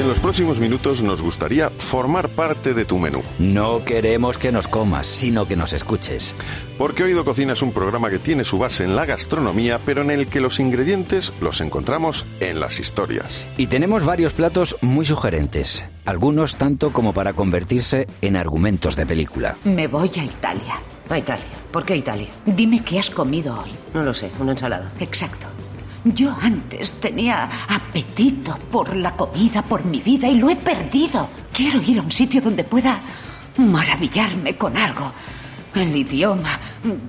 En los próximos minutos nos gustaría formar parte de tu menú. No queremos que nos comas, sino que nos escuches. Porque Oído Cocina es un programa que tiene su base en la gastronomía, pero en el que los ingredientes los encontramos en las historias. Y tenemos varios platos muy sugerentes, algunos tanto como para convertirse en argumentos de película. Me voy a Italia. A Italia. ¿Por qué Italia? Dime qué has comido hoy. No lo sé, una ensalada. Exacto. Yo antes tenía apetito por la comida, por mi vida, y lo he perdido. Quiero ir a un sitio donde pueda maravillarme con algo. El idioma,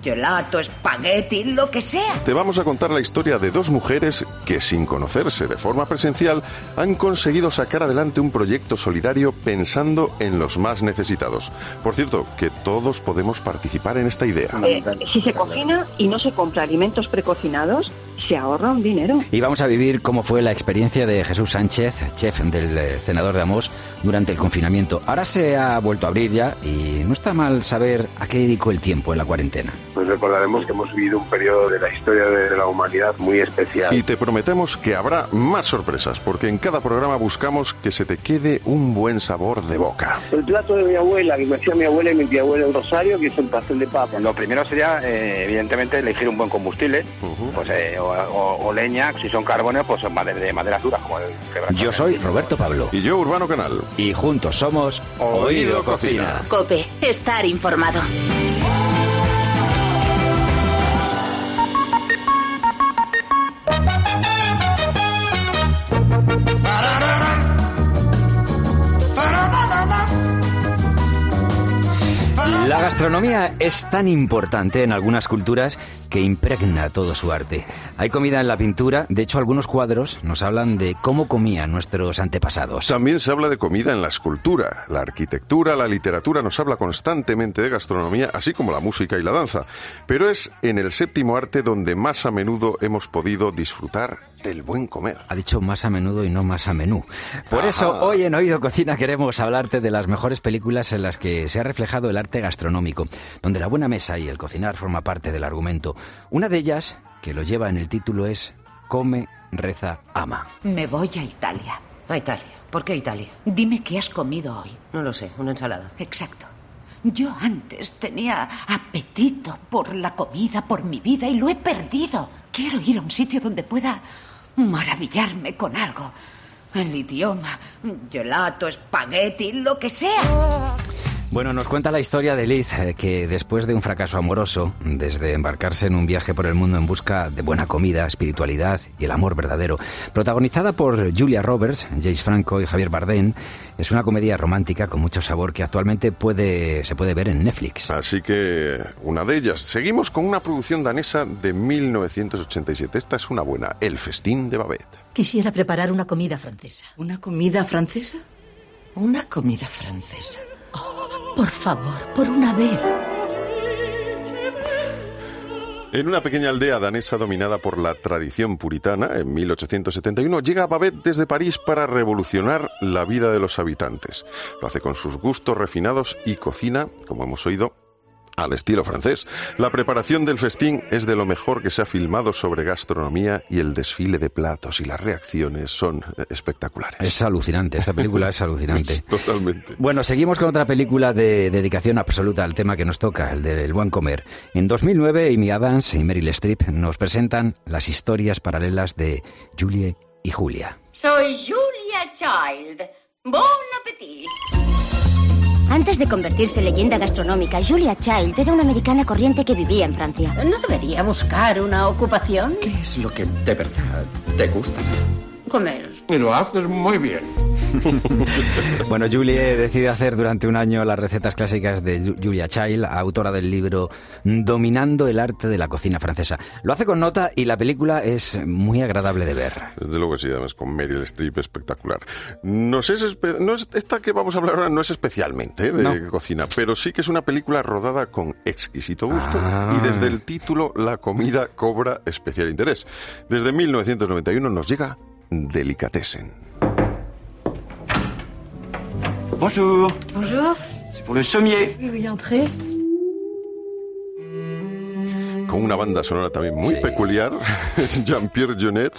gelato, espagueti, lo que sea. Te vamos a contar la historia de dos mujeres que, sin conocerse de forma presencial, han conseguido sacar adelante un proyecto solidario pensando en los más necesitados. Por cierto, que todos podemos participar en esta idea. Eh, si se cocina y no se compra alimentos precocinados, se ahorra un dinero. Y vamos a vivir cómo fue la experiencia de Jesús Sánchez, chef del eh, Senador de Amos, durante el confinamiento. Ahora se ha vuelto a abrir ya y no está mal saber a qué dedicó el tiempo en la cuarentena. Pues recordaremos que hemos vivido un periodo de la historia de la humanidad muy especial. Y te prometemos que habrá más sorpresas, porque en cada programa buscamos que se te quede un buen sabor de boca. El plato de mi abuela, que me hacía mi abuela y mi tía abuela en Rosario, que es el pastel de papa. Lo primero sería, eh, evidentemente, elegir un buen combustible, pues eh, o, o- o leña, si son carbones, pues madera, de maderas duras, como el quebracho. Yo soy Roberto Pablo. Y yo, Urbano Canal. Y juntos somos Oído Cocina. Cope, estar informado. Gastronomía es tan importante en algunas culturas que impregna todo su arte. Hay comida en la pintura, de hecho algunos cuadros nos hablan de cómo comían nuestros antepasados. También se habla de comida en la escultura. La arquitectura, la literatura nos habla constantemente de gastronomía, así como la música y la danza. Pero es en el séptimo arte donde más a menudo hemos podido disfrutar del buen comer. Ha dicho más a menudo y no más a menú. Por eso hoy en Oído Cocina queremos hablarte de las mejores películas en las que se ha reflejado el arte gastronómico, donde la buena mesa y el cocinar forma parte del argumento. Una de ellas, que lo lleva en el título, es Come, reza, ama. Me voy a Italia. A Italia. ¿Por qué Italia? Dime qué has comido hoy. No lo sé, una ensalada. Exacto. Yo antes tenía apetito por la comida, por mi vida, y lo he perdido. Quiero ir a un sitio donde pueda maravillarme con algo. El idioma, gelato, espagueti, lo que sea. Bueno, nos cuenta la historia de Liz, eh, que después de un fracaso amoroso, desde embarcarse en un viaje por el mundo en busca de buena comida, espiritualidad y el amor verdadero, protagonizada por Julia Roberts, Jace Franco y Javier Bardem, es una comedia romántica con mucho sabor que actualmente puede, se puede ver en Netflix. Así que una de ellas. Seguimos con una producción danesa de 1987. Esta es una buena, El festín de Babette. Quisiera preparar una comida francesa. ¿Una comida francesa? Una comida francesa. Por favor, por una vez. En una pequeña aldea danesa dominada por la tradición puritana, en 1871, llega Babette desde París para revolucionar la vida de los habitantes. Lo hace con sus gustos refinados y cocina, como hemos oído, al estilo francés. La preparación del festín es de lo mejor que se ha filmado sobre gastronomía y el desfile de platos y las reacciones son eh, espectaculares. Es alucinante, esta película es alucinante. Totalmente. Bueno, seguimos con otra película de dedicación absoluta al tema que nos toca, el del buen comer. En 2009, Amy Adams y Meryl Streep nos presentan las historias paralelas de Julie y Julia. Soy Julia Child. Bon appetit. Antes de convertirse en leyenda gastronómica, Julia Child era una americana corriente que vivía en Francia. ¿No debería buscar una ocupación? ¿Qué es lo que de verdad te gusta? Comer. Y lo haces muy bien. Bueno, Julie decide hacer durante un año las recetas clásicas de Ju- Julia Child, autora del libro Dominando el arte de la cocina francesa. Lo hace con nota y la película es muy agradable de ver. Desde luego que sí, además con Meryl Streep espectacular. Nos es espe- no es- esta que vamos a hablar ahora no es especialmente ¿eh? de No. cocina, pero sí que es una película rodada con exquisito gusto Ah. y desde el título la comida cobra especial interés. Desde 1991 nos llega Delicatessen. Bonjour. Bonjour. C'est pour le sommier. Oui, oui, entrez. Con una banda sonora también muy peculiar, Jean-Pierre Jeunet,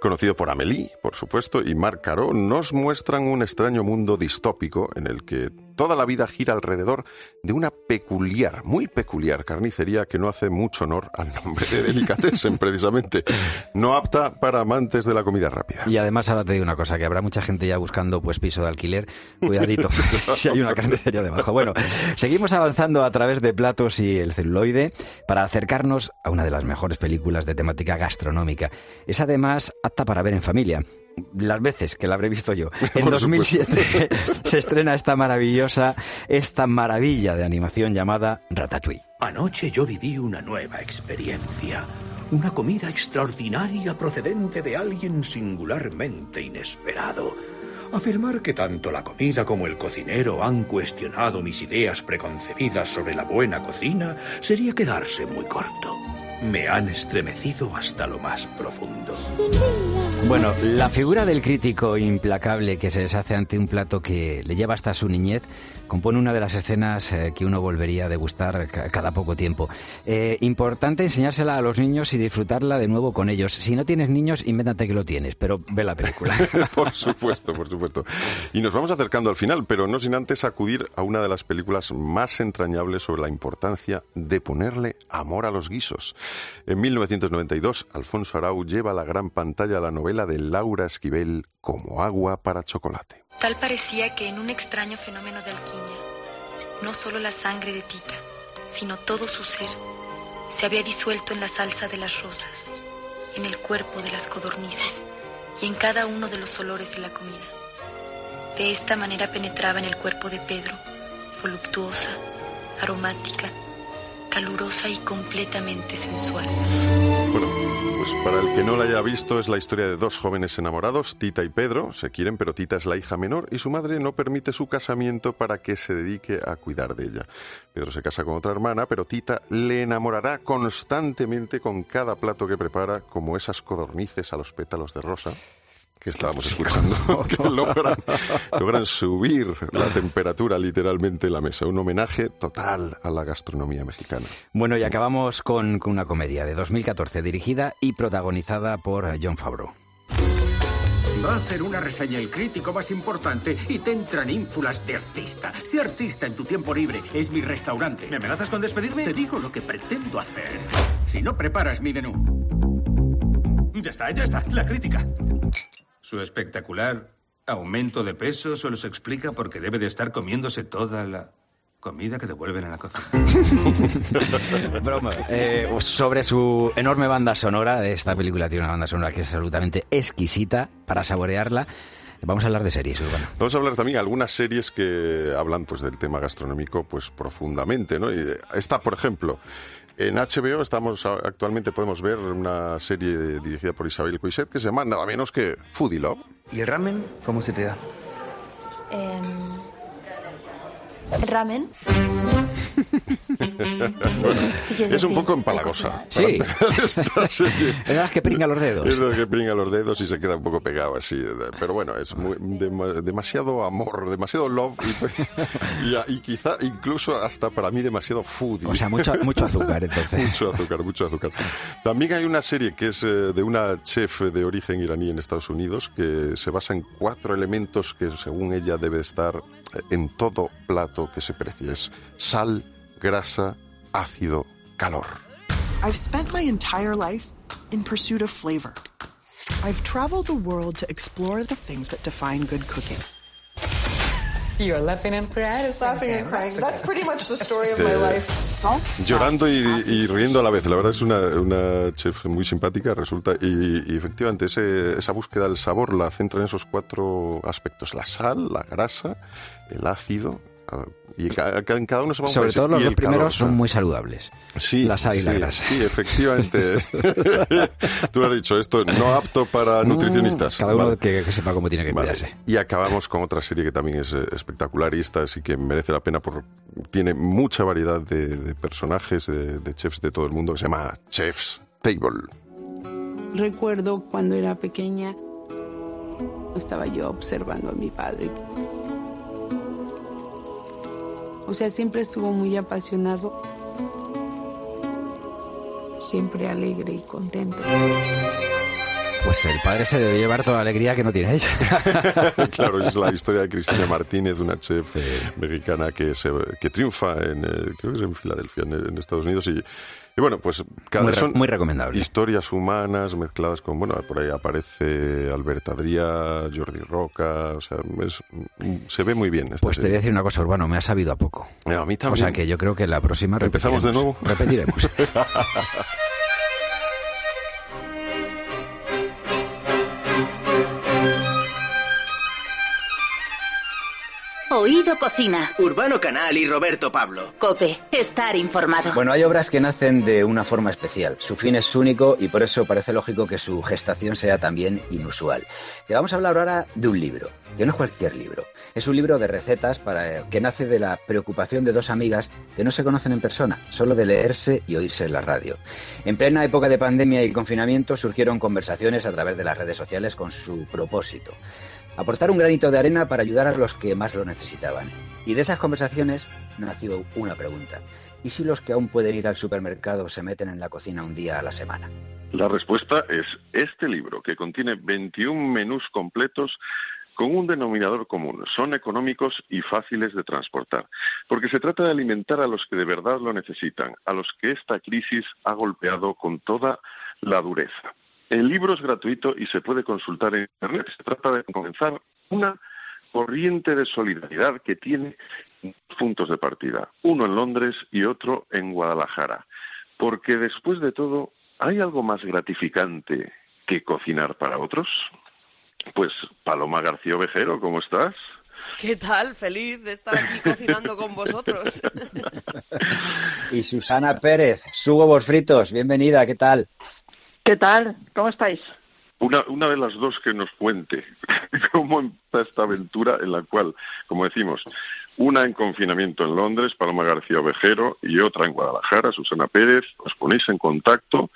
conocido por Amélie, por supuesto, y Marc Caro, nos muestran un extraño mundo distópico en el que toda la vida gira alrededor de una peculiar, muy peculiar carnicería que no hace mucho honor al nombre de Delicatessen, precisamente. No apta para amantes de la comida rápida. Y además ahora te digo una cosa, que habrá mucha gente ya buscando pues piso de alquiler. Cuidadito, si hay una carnicería debajo. Bueno, seguimos avanzando a través de platos y el celuloide para acercarnos a una de las mejores películas de temática gastronómica. Es además apta para ver en familia las veces que la habré visto yo. En 2007 se estrena esta maravillosa, esta maravilla de animación llamada Ratatouille. Anoche yo viví una nueva experiencia. Una comida extraordinaria procedente de alguien singularmente inesperado. Afirmar que tanto la comida como el cocinero han cuestionado mis ideas preconcebidas sobre la buena cocina sería quedarse muy corto. Me han estremecido hasta lo más profundo. Bueno, la figura del crítico implacable que se deshace ante un plato que le lleva hasta su niñez compone una de las escenas eh, que uno volvería a degustar cada poco tiempo. Eh, importante enseñársela a los niños y disfrutarla de nuevo con ellos. Si no tienes niños, invéntate que lo tienes, pero ve la película. por supuesto, por supuesto. Y nos vamos acercando al final, pero no sin antes acudir a una de las películas más entrañables sobre la importancia de ponerle amor a los guisos. En 1992, Alfonso Arau lleva a la gran pantalla la novela de Laura Esquivel como agua para chocolate. Tal parecía que en un extraño fenómeno de alquimia, no solo la sangre de Tita, sino todo su ser, se había disuelto en la salsa de las rosas, en el cuerpo de las codornices y en cada uno de los olores de la comida. De esta manera penetraba en el cuerpo de Pedro, voluptuosa, aromática, calurosa y completamente sensual. Bueno, pues para el que no la haya visto es la historia de dos jóvenes enamorados, Tita y Pedro, se quieren pero Tita es la hija menor y su madre no permite su casamiento para que se dedique a cuidar de ella. Pedro se casa con otra hermana, pero Tita le enamorará constantemente con cada plato que prepara, como esas codornices a los pétalos de rosa que estábamos escuchando, que logran, subir la temperatura literalmente en la mesa. Un homenaje total a la gastronomía mexicana. Bueno, y acabamos con, con una comedia de 2014 dirigida y protagonizada por John Favreau. Va a hacer una reseña el crítico más importante y te entran ínfulas de artista. Sé artista en tu tiempo libre. Es mi restaurante. ¿Me amenazas con despedirme? Te digo lo que pretendo hacer. Si no preparas mi menú. Ya está, ya está. La crítica. Su espectacular aumento de peso solo se explica porque debe de estar comiéndose toda la comida que devuelven a la cocina. Broma. Eh, sobre su enorme banda sonora, esta película tiene una banda sonora que es absolutamente exquisita para saborearla. Vamos a hablar de series, Urbano. Vamos a hablar también de algunas series que hablan pues del tema gastronómico pues profundamente, ¿no? Y esta, por ejemplo, en HBO estamos actualmente podemos ver una serie dirigida por Isabel Coixet que se llama nada menos que Foodie Love. ¿Y el ramen cómo se te da? Em, ¿El ramen? es un poco empalagosa. Sí. Es verdad que pringa los dedos. Es verdad que pringa los dedos y se queda un poco pegado así. Pero bueno, es muy, demasiado amor, demasiado love y, y, quizá incluso hasta para mí demasiado foodie. O sea, mucho, mucho azúcar entonces. mucho azúcar, mucho azúcar. También hay una serie que es eh, de una chef de origen iraní en Estados Unidos que se basa en cuatro elementos que según ella debe estar en todo plato que se precie. Es sal, grasa, ácido, calor. I've spent my entire life in pursuit of flavor. I've traveled the world to explore the things that define good cooking. You're laughing and crying. Laughing and crying. That's pretty much the story of my life. Llorando y, y, riendo a la vez. La verdad es una, una chef muy simpática, resulta. Y, y efectivamente, ese, esa búsqueda del sabor la centra en esos cuatro aspectos: la sal, la grasa, el ácido y cada uno se va Sobre todo los dos primeros son muy saludables. Sí, la sal y la grasa. Sí, efectivamente. Tú lo has dicho, esto no apto para mm, nutricionistas. Cada uno que, sepa cómo tiene que cuidarse. Y acabamos con otra serie que también es eh, espectacular y esta sí que merece la pena porque tiene mucha variedad de, personajes, de, de chefs de todo el mundo que se llama Chef's Table. Recuerdo cuando era pequeña, estaba yo observando a mi padre o sea, siempre estuvo muy apasionado. siempre alegre y contento. Pues el padre se debe llevar toda la alegría que no tiene ella. claro, es la historia de Cristina Martínez, una chef mexicana que, se, que triunfa en, eh, creo que es en Filadelfia, en, en Estados Unidos, y, y bueno, pues cada Muy re- son muy recomendable. historias humanas mezcladas con, bueno, por ahí aparece Albert Adrià, Jordi Roca, o sea, es- se ve muy bien. esta Pues te voy a decir una cosa, Urbano, me ha sabido a poco. A mí también. O sea que yo creo que la próxima ¿Empezamos de nuevo? Repetiremos. Oído Cocina. Urbano Canal y Roberto Pablo. Cope, estar informado. Bueno, hay obras que nacen de una forma especial. Su fin es único y por eso parece lógico que su gestación sea también inusual. Y vamos a hablar ahora de un libro, que no es cualquier libro. Es un libro de recetas para, que nace de la preocupación de dos amigas que no se conocen en persona, solo de leerse y oírse en la radio. En plena época de pandemia y confinamiento surgieron conversaciones a través de las redes sociales con su propósito aportar un granito de arena para ayudar a los que más lo necesitaban. Y de esas conversaciones nació una pregunta. ¿Y si los que aún pueden ir al supermercado se meten en la cocina un día a la semana? La respuesta es este libro, que contiene 21 menús completos con un denominador común. Son económicos y fáciles de transportar, porque se trata de alimentar a los que de verdad lo necesitan, a los que esta crisis ha golpeado con toda la dureza. El libro es gratuito y se puede consultar en Internet. Se trata de comenzar una corriente de solidaridad que tiene dos puntos de partida, uno en Londres y otro en Guadalajara. Porque después de todo, ¿hay algo más gratificante que cocinar para otros? Pues Paloma García Ovejero, ¿cómo estás? ¿Qué tal? Feliz de estar aquí cocinando con vosotros. Y Susana Pérez, sus huevos fritos, bienvenida, ¿qué tal? ¿Qué tal? ¿Cómo estáis? Una, una de las dos que nos cuente cómo empieza esta aventura en la cual, como decimos, una en confinamiento en Londres, Paloma García Ovejero, y otra en Guadalajara, Susana Pérez, os ponéis en contacto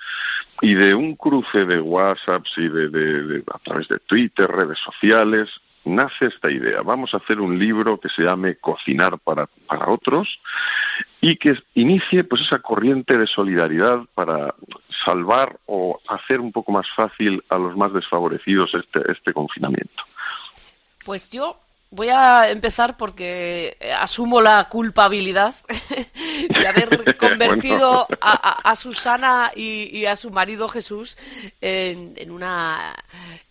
y de un cruce de WhatsApps y de, de- de- a través de Twitter, redes sociales, nace esta idea. Vamos a hacer un libro que se llame Cocinar para, para otros y que inicie pues esa corriente de solidaridad para salvar o hacer un poco más fácil a los más desfavorecidos este, este confinamiento. Pues yo voy a empezar porque eh, asumo la culpabilidad de haber convertido Bueno. a, a- a Susana y, y a su marido Jesús en, en una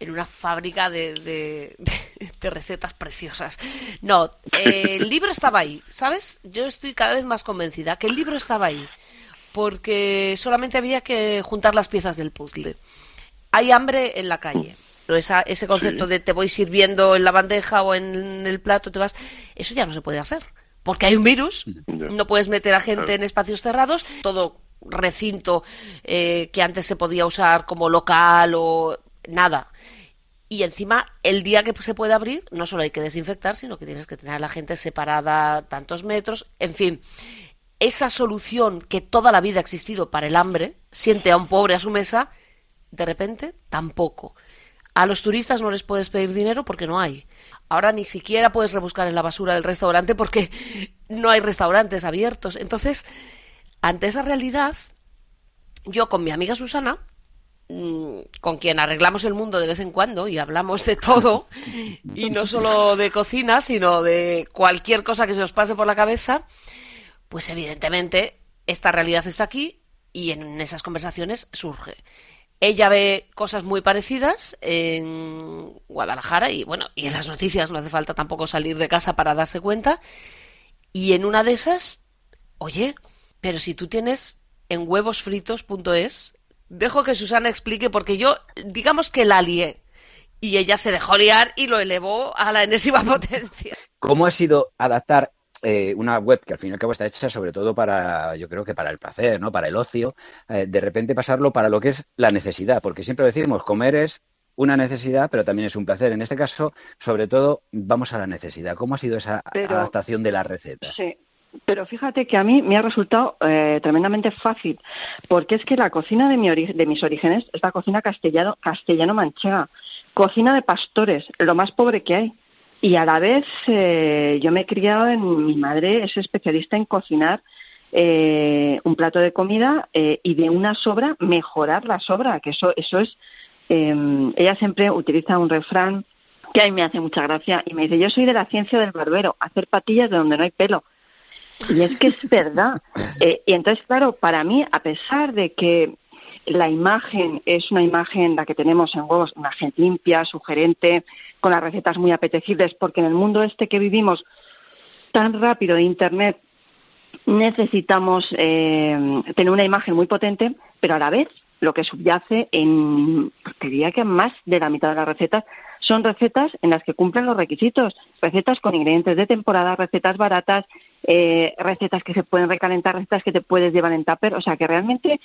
en una fábrica de, de- de recetas preciosas. No, eh, el libro estaba ahí, ¿sabes? Yo estoy cada vez más convencida que el libro estaba ahí porque solamente había que juntar las piezas del puzzle. Hay hambre en la calle. Pero esa- ese concepto de te voy sirviendo en la bandeja o en el plato, te vas, eso ya no se puede hacer. Porque hay un virus, no puedes meter a gente en espacios cerrados, todo recinto eh, que antes se podía usar como local o nada. Y encima, el día que se puede abrir, no solo hay que desinfectar, sino que tienes que tener a la gente separada tantos metros. En fin, esa solución que toda la vida ha existido para el hambre, siente a un pobre a su mesa, de repente tampoco. A los turistas no les puedes pedir dinero porque no hay. Ahora ni siquiera puedes rebuscar en la basura del restaurante porque no hay restaurantes abiertos. Entonces, ante esa realidad, yo con mi amiga Susana, mm, con quien arreglamos el mundo de vez en cuando y hablamos de todo, y no solo de cocina, sino de cualquier cosa que se os pase por la cabeza, pues evidentemente esta realidad está aquí y en esas conversaciones surge. Ella ve cosas muy parecidas en Guadalajara y bueno, y en las noticias no hace falta tampoco salir de casa para darse cuenta. Y en una de esas, oye, pero si tú tienes en huevosfritos.es, dejo que Susana explique porque yo, digamos que la lié. Y ella se dejó liar y lo elevó a la enésima potencia. ¿Cómo ha sido adaptar eh, una web que al fin y al cabo está hecha sobre todo para, yo creo que para el placer, ¿no? Para el ocio, eh, de repente pasarlo para lo que es la necesidad, porque siempre decimos comer es una necesidad, pero también es un placer. En este caso, sobre todo, vamos a la necesidad. ¿Cómo ha sido esa Pero- adaptación de las recetas? Sí. Pero fíjate que a mí me ha resultado eh, tremendamente fácil, porque es que la cocina de, mi de mis orígenes es la cocina castellano, castellano-manchega, cocina de pastores, lo más pobre que hay. Y a la vez eh, yo me he criado en mi madre es especialista en cocinar eh, un plato de comida eh, y de una sobra mejorar la sobra, que eso, eso es. Eh, ella siempre utiliza un refrán que a mí me hace mucha gracia y me dice: Yo soy de la ciencia del barbero, hacer patillas de donde no hay pelo. Y es que es verdad. Eh, y entonces, claro, para mí, a pesar de que la imagen es una imagen, la que tenemos en huevos, una imagen limpia, sugerente, con las recetas muy apetecibles, porque en el mundo este que vivimos tan rápido de Internet necesitamos eh, tener una imagen muy potente, pero a la vez lo que subyace en, diría que más de la mitad de las recetas son recetas en las que cumplen los requisitos, recetas con ingredientes de temporada, recetas baratas, eh, recetas que se pueden recalentar, recetas que te puedes llevar en tupper, o sea que realmente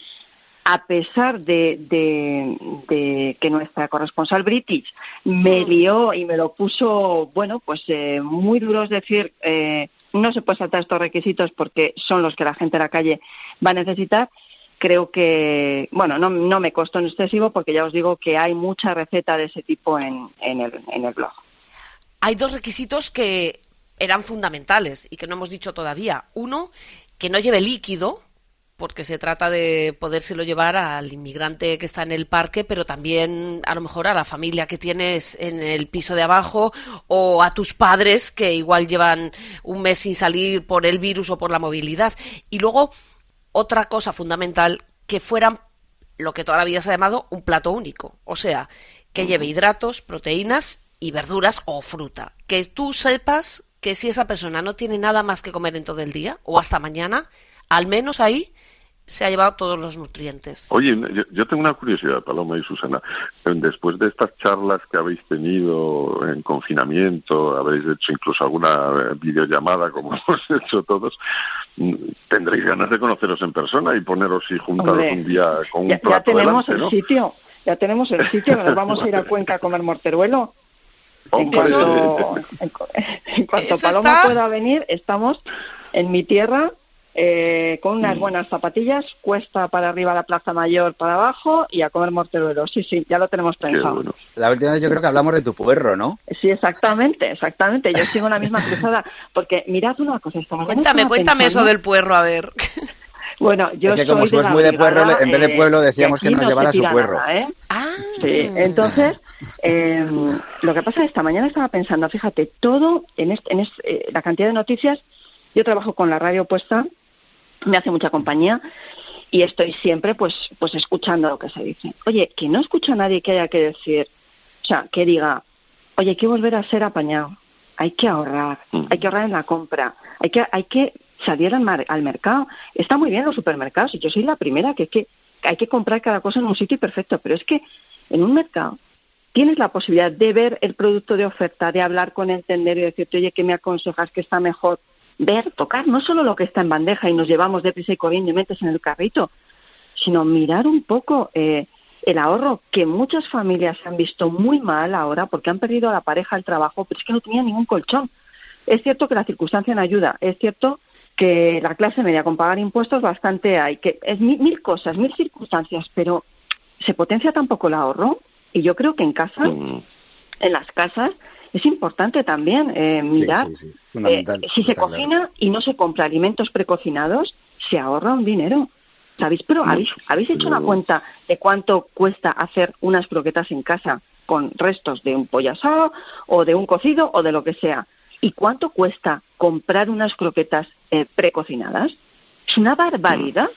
a pesar de, de, de, que nuestra corresponsal british me lió y me lo puso, bueno, pues eh, muy duro, es decir, eh, no se puede saltar estos requisitos porque son los que la gente de la calle va a necesitar. Creo que, bueno, no, no me costó en excesivo porque ya os digo que hay mucha receta de ese tipo en, en, el, en el blog. Hay dos requisitos que eran fundamentales y que no hemos dicho todavía. Uno, que no lleve líquido, porque se trata de podérselo llevar al inmigrante que está en el parque, pero también a lo mejor a la familia que tienes en el piso de abajo o a tus padres que igual llevan un mes sin salir por el virus o por la movilidad. Y luego, otra cosa fundamental, que fueran lo que toda la vida se ha llamado un plato único, o sea, que lleve hidratos, proteínas y verduras o fruta. Que tú sepas que si esa persona no tiene nada más que comer en todo el día o hasta mañana, al menos ahí se ha llevado todos los nutrientes. Oye, yo, yo, tengo una curiosidad, Paloma y Susana. Después de estas charlas que habéis tenido en confinamiento, habéis hecho incluso alguna videollamada, como hemos hecho todos, tendréis ganas de conoceros en persona y poneros y juntaros Hombre, un día con un ya, plato ya tenemos delante, el ¿no? sitio, ya tenemos el sitio, nos vamos a ir a Cuenca a comer morteruelo. En cuanto, en, en cuanto Paloma está... pueda venir, estamos en mi tierra eh, con unas buenas zapatillas, cuesta para arriba la Plaza Mayor, para abajo y a comer morteruelo. Sí, sí, ya lo tenemos pensado. Bueno. La última vez yo creo que hablamos de tu puerro, ¿no? Sí, exactamente, exactamente. Yo sigo la misma cruzada. Porque mirad una cosa. Esta cuéntame, cuéntame pensando... eso del puerro, a ver. Bueno, yo es que como soy muy de puerro, brigada, en vez de pueblo decíamos que que nos no llevara se su puerro. Nada, ¿eh? Ah. Sí, entonces, eh, lo que pasa es que esta mañana estaba pensando, fíjate, todo en, este, en este, eh, la cantidad de noticias, yo trabajo con la radio puesta, me hace mucha compañía y estoy siempre pues pues escuchando lo que se dice. Oye, que no escucha a nadie que haya que decir, o sea, que diga, oye, hay que volver a ser apañado, hay que ahorrar, hay que ahorrar en la compra, hay que hay que salir al, mar, al mercado. Está muy bien los supermercados y yo soy la primera que, que hay que comprar cada cosa en un sitio perfecto, pero es que en un mercado tienes la posibilidad de ver el producto de oferta, de hablar con el tendero y decirte, oye, ¿qué me aconsejas que está mejor? Ver, tocar no solo lo que está en bandeja y nos llevamos deprisa y corriendo y metes en el carrito, sino mirar un poco eh, el ahorro que muchas familias han visto muy mal ahora porque han perdido a la pareja el trabajo, pero es que no tenían ningún colchón. Es cierto que la circunstancia no ayuda, es cierto que la clase media con pagar impuestos bastante hay, que es mil, mil cosas, mil circunstancias, pero se potencia tampoco el ahorro y yo creo que en casa, mm. en las casas, es importante también eh, mirar sí, sí, sí. Eh, si se cocina claro. y no se compra alimentos precocinados, se ahorra un dinero. ¿Sabéis? Pero ¿habéis, ¿habéis hecho una cuenta de cuánto cuesta hacer unas croquetas en casa con restos de un pollo asado o de un cocido o de lo que sea? ¿Y cuánto cuesta comprar unas croquetas eh, precocinadas? Es una barbaridad.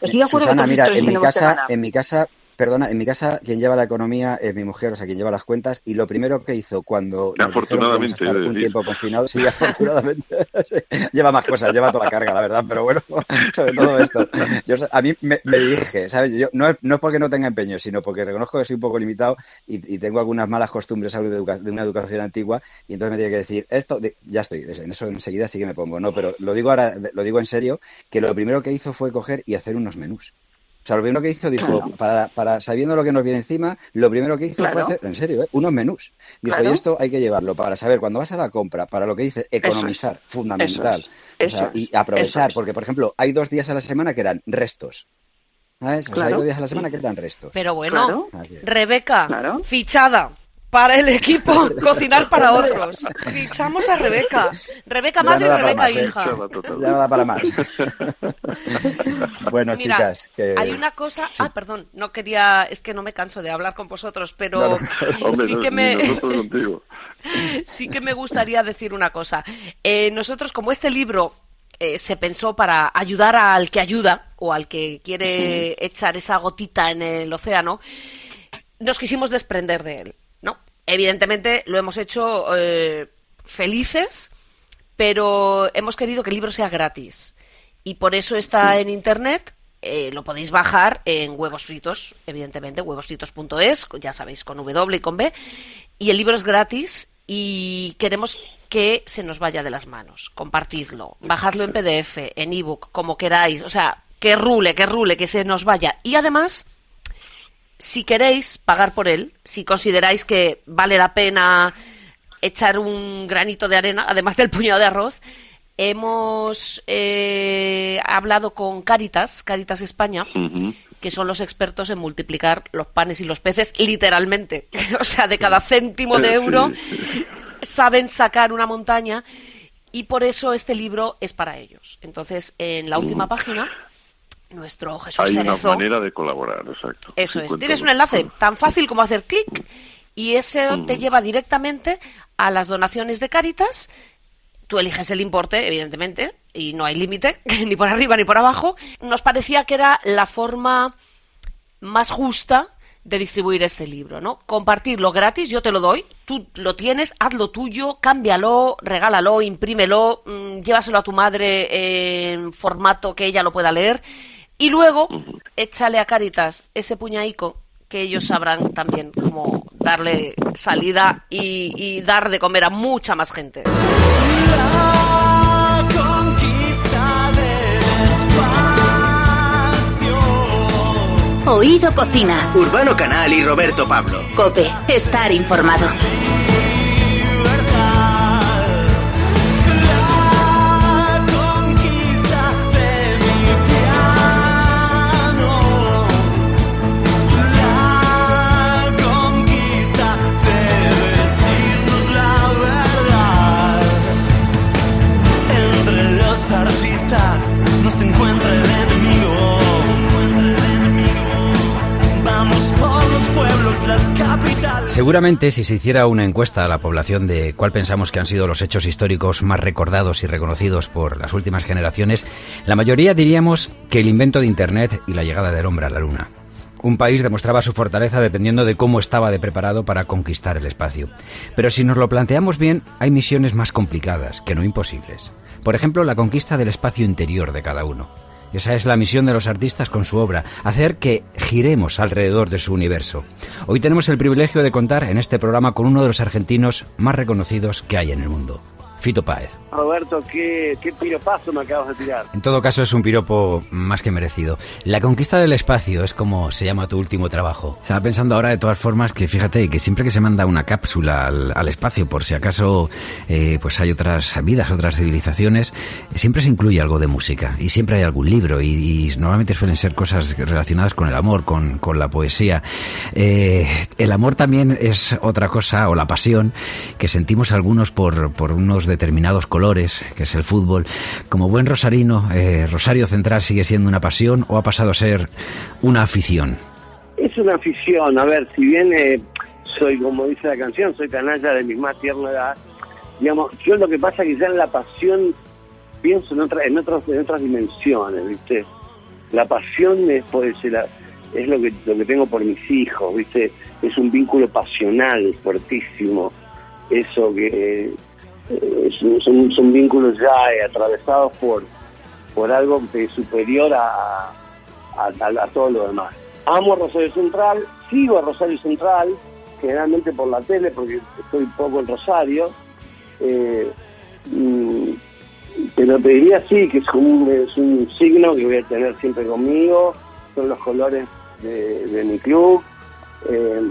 Estoy de acuerdo Susana, mira, en mi casa, en mi casa perdona, en mi casa quien lleva la economía es mi mujer, o sea, quien lleva las cuentas, y lo primero que hizo cuando nos afortunadamente, que un tiempo confinado, sí, afortunadamente, sí, lleva más cosas, lleva toda la carga, la verdad, pero bueno, sobre todo esto. Yo, a mí me, me dije, ¿sabes? Yo, no, es, no es porque no tenga empeño, sino porque reconozco que soy un poco limitado y, y tengo algunas malas costumbres de, educa de, una educación antigua, y entonces me tiene que decir, esto, de, ya estoy, en eso enseguida sí que me pongo, no, pero lo digo ahora, lo digo en serio, que lo primero que hizo fue coger y hacer unos menús. O sea, lo primero que hizo, dijo, claro. para, para, sabiendo lo que nos viene encima, lo primero que hizo claro. fue hacer, en serio, ¿eh? unos menús. Dijo, claro. y esto hay que llevarlo para saber, cuando vas a la compra, para lo que dice, economizar, es. fundamental. Eso o sea, y aprovechar, porque, por ejemplo, hay dos días a la semana que eran restos. ¿Sabes? O sea, hay dos días a la semana que eran restos. Pero bueno, Rebeca, fichada para el equipo, cocinar para otros. Fichamos a Rebeca. Rebeca Ya madre no y Rebeca más, ¿eh? hija. Ya no da para más. bueno, Mira, chicas, que... hay una cosa. Ah, perdón, no quería. Es que no me canso de hablar con vosotros, pero No, no. Hombre, sí que me. sí que me gustaría decir una cosa. Eh, nosotros, como este libro eh, se pensó para ayudar al que ayuda o al que quiere echar esa gotita en el océano, nos quisimos desprender de él. Evidentemente lo hemos hecho eh, felices, pero hemos querido que el libro sea gratis. Y por eso está en internet. eh, lo podéis bajar en huevos fritos, evidentemente, huevosfritos.es, ya sabéis, con W y con B. Y el libro es gratis y queremos que se nos vaya de las manos. Compartidlo, bajadlo en PDF, en ebook, como queráis. O sea, que rule, que rule, que se nos vaya. Y además, si queréis pagar por él, si consideráis que vale la pena echar un granito de arena, además del puñado de arroz, hemos eh, hablado con Caritas, Caritas España, que son los expertos en multiplicar los panes y los peces, literalmente. o sea, de cada céntimo de euro saben sacar una montaña y por eso este libro es para ellos. Entonces, en la última página, nuestro Jesús Hay una manera de colaborar, exacto. Eso es. 50 Tienes un enlace tan fácil como hacer clic y ese te lleva directamente a las donaciones de Caritas. Tú eliges el importe, evidentemente, y no hay límite, ni por arriba ni por abajo. Nos parecía que era la forma más justa de distribuir este libro, ¿no? Compartirlo gratis, yo te lo doy, tú lo tienes, hazlo tuyo, cámbialo, regálalo, imprímelo, mm, llévaselo a tu madre en formato que ella lo pueda leer y luego échale a Caritas ese puñaico que ellos sabrán también cómo darle salida y, y dar de comer a mucha más gente. Oído Cocina. Urbano Canal y Roberto Pablo. Cope, estar informado. Seguramente si se hiciera una encuesta a la población de cuál pensamos que han sido los hechos históricos más recordados y reconocidos por las últimas generaciones, la mayoría diríamos que el invento de Internet y la llegada del hombre a la Luna. Un país demostraba su fortaleza dependiendo de cómo estaba de preparado para conquistar el espacio. Pero si nos lo planteamos bien, hay misiones más complicadas, que no imposibles. Por ejemplo, la conquista del espacio interior de cada uno. Esa es la misión de los artistas con su obra, hacer que giremos alrededor de su universo. Hoy tenemos el privilegio de contar en este programa con uno de los argentinos más reconocidos que hay en el mundo, Fito Páez. Roberto, qué, qué piropazo me acabas de tirar. En todo caso es un piropo más que merecido. La conquista del espacio es como se llama tu último trabajo. Estaba pensando ahora de todas formas que fíjate que siempre que se manda una cápsula al, al espacio, por si acaso eh, pues hay otras vidas, otras civilizaciones, siempre se incluye algo de música y siempre hay algún libro y, y normalmente suelen ser cosas relacionadas con el amor, con, con la poesía. Eh, el amor también es otra cosa, o la pasión, que sentimos algunos por, por unos determinados colores, que es el fútbol. Como buen rosarino, eh, Rosario Central sigue siendo una pasión o ha pasado a ser una afición. Es una afición, a ver, si bien eh, soy, como dice la canción, soy canalla de mi más tierna edad, digamos, yo lo que pasa es que ya en la pasión pienso en, otra, en, otros, en otras dimensiones, ¿viste? La pasión es, puede ser es lo que, lo que tengo por mis hijos, ¿viste? Es un vínculo pasional fuertísimo, eso que son, son, son vínculos ya eh, atravesados por, por algo es superior a, a, a- a todo lo demás. Amo Rosario Central, sigo a Rosario Central, generalmente por la tele, porque estoy poco en Rosario, eh, mm, pero te diría sí, que es, un, es un signo que voy a tener siempre conmigo, son los colores de, mi club. Eh,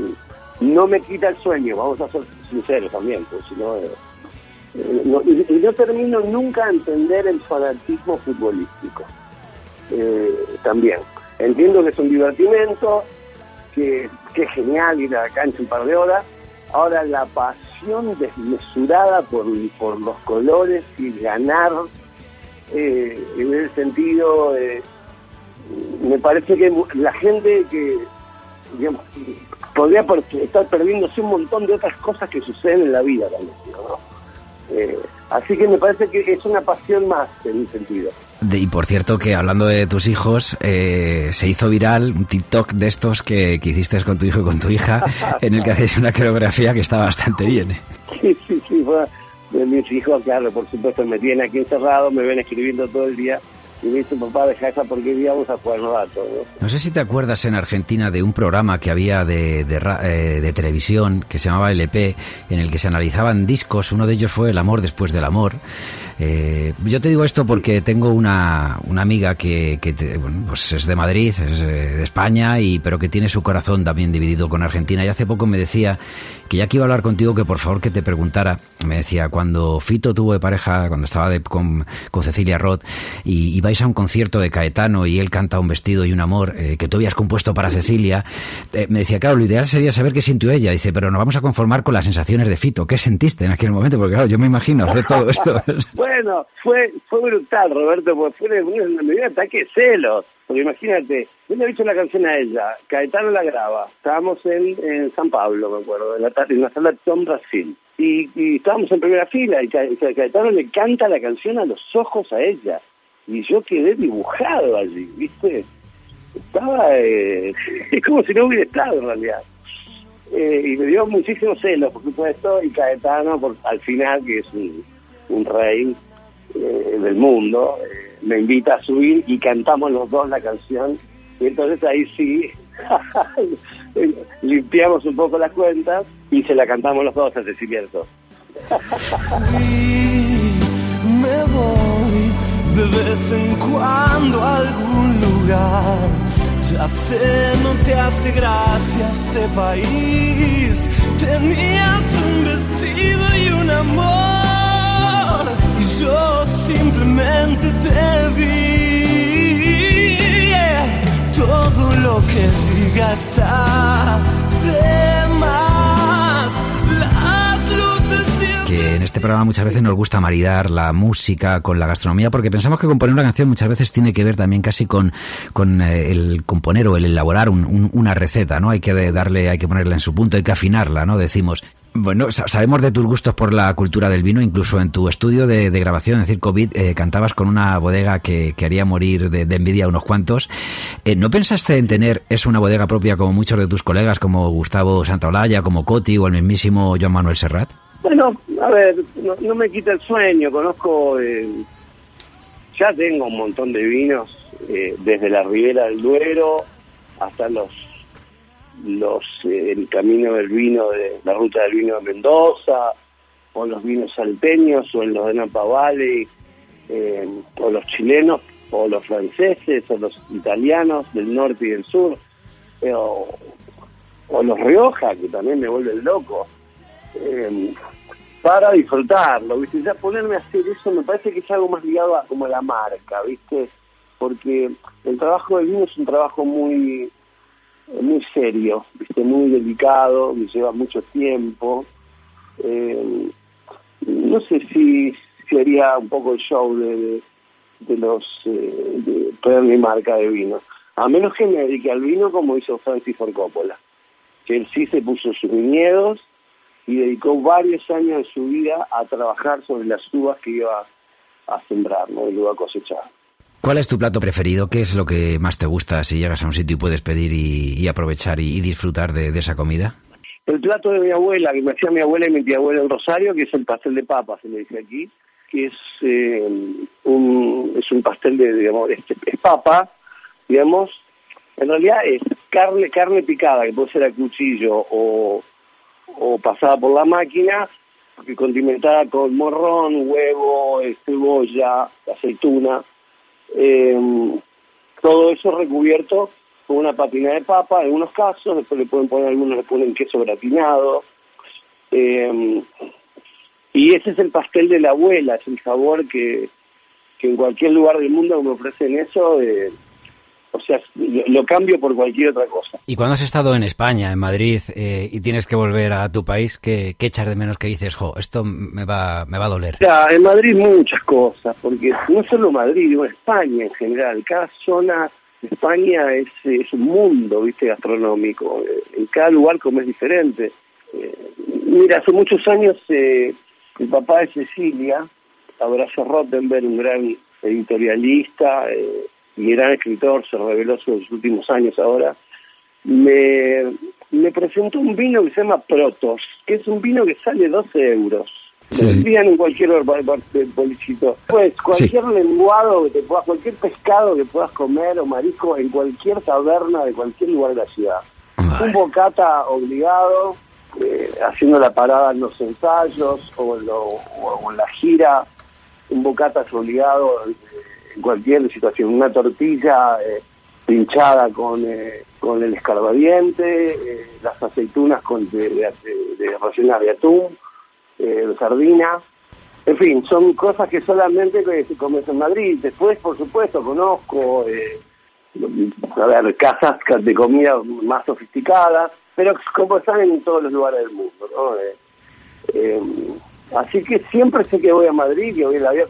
no me quita el sueño, vamos a ser sinceros también, pues si no... eh, y, y no termino nunca de entender el fanatismo futbolístico. Eh, también. Entiendo que es un divertimento, que, que es genial ir a la cancha un par de horas. Ahora, la pasión desmesurada por, por los colores y ganar, eh, en ese sentido, eh, me parece que la gente que, digamos, podría estar perdiéndose un montón de otras cosas que suceden en la vida también, ¿no? Eh, así que me parece que es una pasión más en un sentido. Y por cierto que hablando de tus hijos, eh, se hizo viral un TikTok de estos que, que hiciste con tu hijo y con tu hija, en el que hacéis una coreografía que está bastante bien. ¿eh? Sí, sí, sí, de mis hijos, claro, por supuesto, me tienen aquí encerrado, me ven escribiendo todo el día y dicen, papá, esa a ¿no? No sé si te acuerdas en Argentina de un programa que había de, de eh, de televisión que se llamaba LP, en el que se analizaban discos. Uno de ellos fue El amor después del amor. Eh, yo te digo esto porque tengo una, una amiga que, te- bueno, pues es de Madrid, es eh, de España, y, pero que tiene su corazón también dividido con Argentina. Y hace poco me decía que ya que iba a hablar contigo, que por favor que te preguntara. Me decía, cuando Fito tuvo de pareja, cuando estaba de- con, Cecilia Roth, y, y vais a un concierto de Caetano y él canta un vestido y un amor eh, que tú habías compuesto para Cecilia, eh, me decía, claro, lo ideal sería saber qué sintió ella. Dice, pero nos vamos a conformar con las sensaciones de Fito. ¿Qué sentiste en aquel momento? Porque claro, yo me imagino hacer todo esto. Bueno, fue fue brutal, Roberto, porque fue un, me dio un ataque de celos. Porque imagínate, yo le he dicho la canción a ella, Caetano la graba, estábamos en, en San Pablo, me acuerdo, en la, en la sala Tom Brasil. Y, y estábamos en primera fila y Caetano le canta la canción a los ojos a ella. Y yo quedé dibujado allí, ¿viste? Estaba, eh, es como si no hubiera estado en realidad. Eh, y me dio muchísimo celos, por supuesto, y Caetano, por, al final, que es un, un rey eh, del mundo, eh, me invita a subir y cantamos los dos la canción. Y entonces ahí sí, limpiamos un poco las cuentas y se la cantamos los dos a Cecilia Erzo. Me voy de vez en cuando a algún lugar. Ya sé, no te hace gracia este país. Tenías un vestido y un amor. Y yo simplemente te vi. Todo lo que diga está de más. Las luces que en este programa muchas veces nos gusta maridar la música con la gastronomía porque pensamos que componer una canción muchas veces tiene que ver también casi con, con eh, el componer o el elaborar un- un- una receta, ¿no? Hay que darle, hay que ponerla en su punto, hay que afinarla, ¿no? Decimos. Bueno, sa- sabemos de tus gustos por la cultura del vino, incluso en tu estudio de, grabación, es decir, COVID, eh, cantabas con una bodega que, que haría morir de, envidia a unos cuantos. Eh, ¿No pensaste en tener eso una bodega propia como muchos de tus colegas, como Gustavo Santaolalla, como Coti o el mismísimo Joan Manuel Serrat? Bueno, a ver, no, no me quita el sueño, conozco, eh, ya tengo un montón de vinos, eh, desde la Ribera del Duero hasta los, los eh, el camino del vino, de la ruta del vino de Mendoza, o los vinos salteños, o en los de Napa Valley, eh, o los chilenos, o los franceses, o los italianos del norte y del sur, eh, o, o los Rioja, que también me vuelven loco. Para disfrutarlo, ¿viste? Ya ponerme a hacer eso me parece que es algo más ligado a como a la marca, ¿viste? Porque el trabajo del vino es un trabajo muy muy serio, ¿viste? Muy delicado, me lleva mucho tiempo. Eh, no sé si, si haría un poco el show de, de, de los eh, de poner mi marca de vino. A menos que me dedique al vino como hizo Francis Ford Coppola, que él sí se puso sus viñedos y dedicó varios años de su vida a trabajar sobre las uvas que iba a sembrar, ¿no? Y iba a cosechar. ¿Cuál es tu plato preferido? ¿Qué es lo que más te gusta si llegas a un sitio y puedes pedir y, aprovechar y, disfrutar de, esa comida? El plato de mi abuela, que me hacía mi abuela y mi tía abuela en Rosario, que es el pastel de papa, se le dice aquí, que es eh, un es un pastel de, digamos, es papa, digamos, en realidad es carne carne picada, que puede ser a cuchillo o, o pasada por la máquina, condimentada con morrón, huevo, eh, cebolla, aceituna, eh, todo eso recubierto con una patina de papa, en algunos casos, después le pueden poner, algunos le ponen queso gratinado, eh, y ese es el pastel de la abuela, es el sabor que, que en cualquier lugar del mundo me ofrecen eso, eh, O sea, lo, cambio por cualquier otra cosa. Y cuando has estado en España, en Madrid, eh, y tienes que volver a tu país, ¿qué, qué echas de menos que dices, jo, esto me va, me va a doler? Ya, en Madrid muchas cosas, porque no solo Madrid, digo España en general, cada zona de España es, es un mundo, viste, gastronómico. Eh, En cada lugar comes diferente. Eh, mira, hace muchos años eh, el papá de Cecilia, Abrazo Rottenberg, un gran editorialista eh, y gran escritor, se reveló los últimos años ahora, me, me presentó un vino que se llama Protos, que es un vino que sale 12 euros. Sí, Lo en cualquier de bolichito. Pues cualquier lenguado que te puedas, cualquier pescado que puedas comer o marisco en cualquier taberna de cualquier lugar de la ciudad. Un bocata obligado, eh, haciendo la parada en los ensayos o en, lo- o- o en la gira. Un bocata es obligado eh, en cualquier situación. Una tortilla eh, pinchada con, eh, con el escarbadiente, eh, las aceitunas con de, de, de rellenas de atún, eh, sardina. En fin, son cosas que solamente se comen en Madrid. Después, por supuesto, conozco, eh, a ver, casas de comida más sofisticadas, pero como están en todos los lugares del mundo, ¿no? Así que siempre sé que voy a Madrid, que voy la voy a-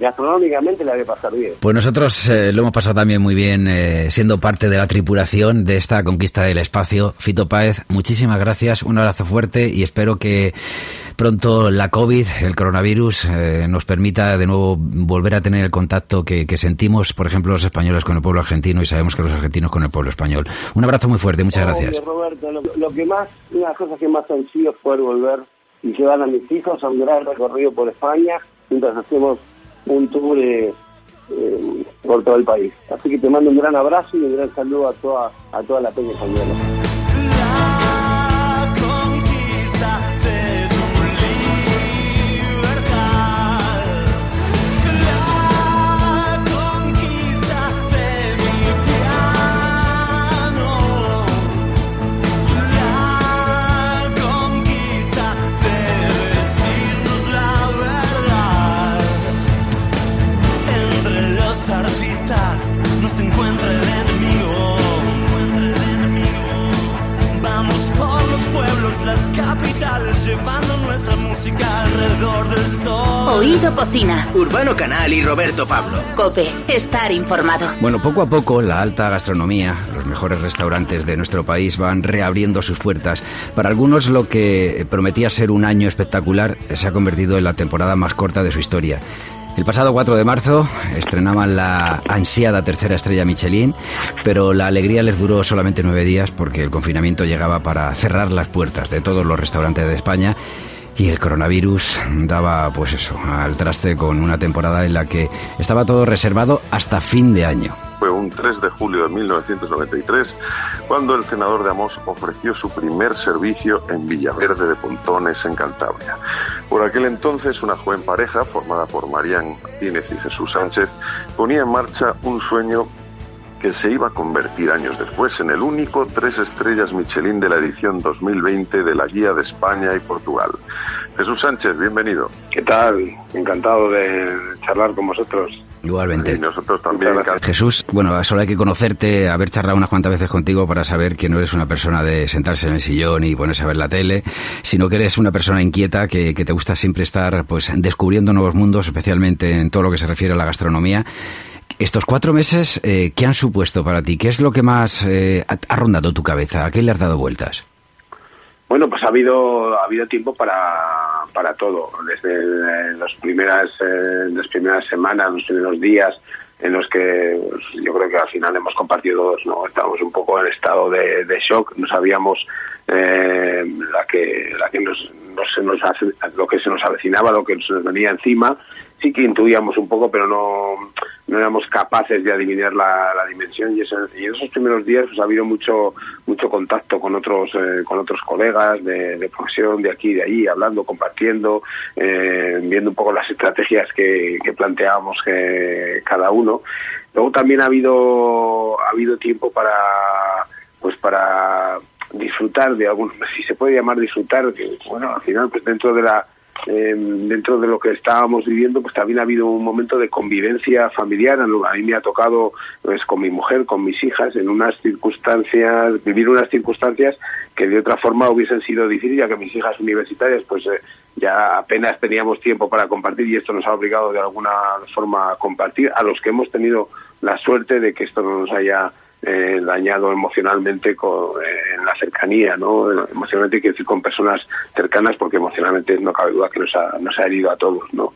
gastronómicamente la voy a pasar bien. Pues nosotros eh, lo hemos pasado también muy bien eh, siendo parte de la tripulación de esta conquista del espacio. Fito Páez, muchísimas gracias, un abrazo fuerte y espero que pronto la COVID, el coronavirus, eh, nos permita de nuevo volver a tener el contacto que, que sentimos, por ejemplo, los españoles con el pueblo argentino y sabemos que los argentinos con el pueblo español. Un abrazo muy fuerte, muchas gracias. Obvio, Roberto, lo, lo que más, una de las cosas que más es poder volver y llevar a mis hijos a un gran recorrido por España mientras hacemos un tour eh, eh, por todo el país. Así que te mando un gran abrazo y un gran saludo a toda, a toda la peña española. Las capitales, llevando nuestra música alrededor del sol. Oído Cocina. Urbano Canal y Roberto Pablo. Cope. Estar informado. Bueno, poco a poco la alta gastronomía, los mejores restaurantes de nuestro país van reabriendo sus puertas. Para algunos lo que prometía ser un año espectacular se ha convertido en la temporada más corta de su historia. El pasado 4 de marzo estrenaban la ansiada tercera estrella Michelin, pero la alegría les duró solamente nueve días porque el confinamiento llegaba para cerrar las puertas de todos los restaurantes de España y el coronavirus daba, pues eso, al traste con una temporada en la que estaba todo reservado hasta fin de año. Fue un 3 de julio de 1993 cuando el senador de Amos ofreció su primer servicio en Villaverde de Pontones, en Cantabria. Por aquel entonces, una joven pareja, formada por Marían Martínez y Jesús Sánchez, ponía en marcha un sueño que se iba a convertir años después en el único tres estrellas Michelin de la edición 2020 de la Guía de España y Portugal. Jesús Sánchez, bienvenido. ¿Qué tal? Encantado de charlar con vosotros. Igualmente. Y nosotros también. Jesús, bueno, solo hay que conocerte, haber charlado unas cuantas veces contigo para saber que no eres una persona de sentarse en el sillón y ponerse a ver la tele, sino que eres una persona inquieta que, que te gusta siempre estar pues descubriendo nuevos mundos, especialmente en todo lo que se refiere a la gastronomía. Estos cuatro meses, eh, ¿qué han supuesto para ti? ¿Qué es lo que más eh, ha, rondado tu cabeza? ¿A qué le has dado vueltas? Bueno, pues ha habido ha habido tiempo para, para todo. Desde eh, las primeras eh, las primeras semanas, los primeros días en los que pues, yo creo que al final hemos compartido todos, ¿no? Estábamos un poco en estado de, shock, no sabíamos eh, la que la que nos, no se nos lo que se nos avecinaba, lo que se nos venía encima. Sí que intuíamos un poco, pero no, no éramos capaces de adivinar la, la dimensión. Y, eso- y en esos primeros días pues, ha habido mucho mucho contacto con otros eh, con otros colegas de, de profesión de aquí y de allí hablando compartiendo eh, viendo un poco las estrategias que, que planteábamos que cada uno. Luego también ha habido ha habido tiempo para pues para disfrutar de algún si se puede llamar disfrutar bueno al final pues dentro de la eh, dentro de lo que estábamos viviendo, pues también ha habido un momento de convivencia familiar. A mí me ha tocado, pues, con mi mujer, con mis hijas, en unas circunstancias, vivir unas circunstancias que de otra forma hubiesen sido difíciles, ya que mis hijas universitarias, pues eh, ya apenas teníamos tiempo para compartir y esto nos ha obligado de alguna forma a compartir. A los que hemos tenido la suerte de que esto no nos haya eh, dañado emocionalmente con, eh, en la cercanía, ¿no? Emocionalmente quiero decir con personas cercanas porque emocionalmente no cabe duda que nos ha, nos ha herido a todos, ¿no?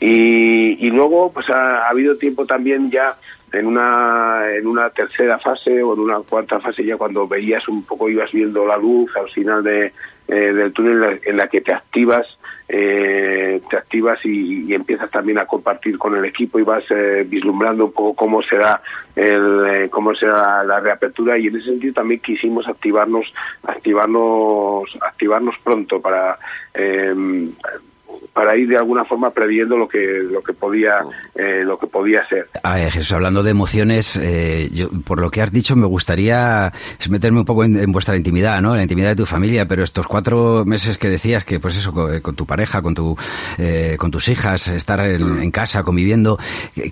Y, y luego pues ha, ha habido tiempo también ya en una en una tercera fase o en una cuarta fase ya cuando veías un poco ibas viendo la luz al final de, eh, del túnel en la, en la que te activas eh, te activas y, y empiezas también a compartir con el equipo y vas eh, vislumbrando un poco cómo será el eh, cómo será la reapertura y en ese sentido también quisimos activarnos activarnos activarnos pronto para eh, para ir de alguna forma previendo lo que lo que podía eh, lo que podía ser A ver, Jesús, hablando de emociones, eh, yo, por lo que has dicho, me gustaría meterme un poco en, en vuestra intimidad, ¿no? En la intimidad de tu familia, pero estos cuatro meses que decías que, pues eso, con, con tu pareja, con tu, eh, con tus hijas, estar en, en casa conviviendo,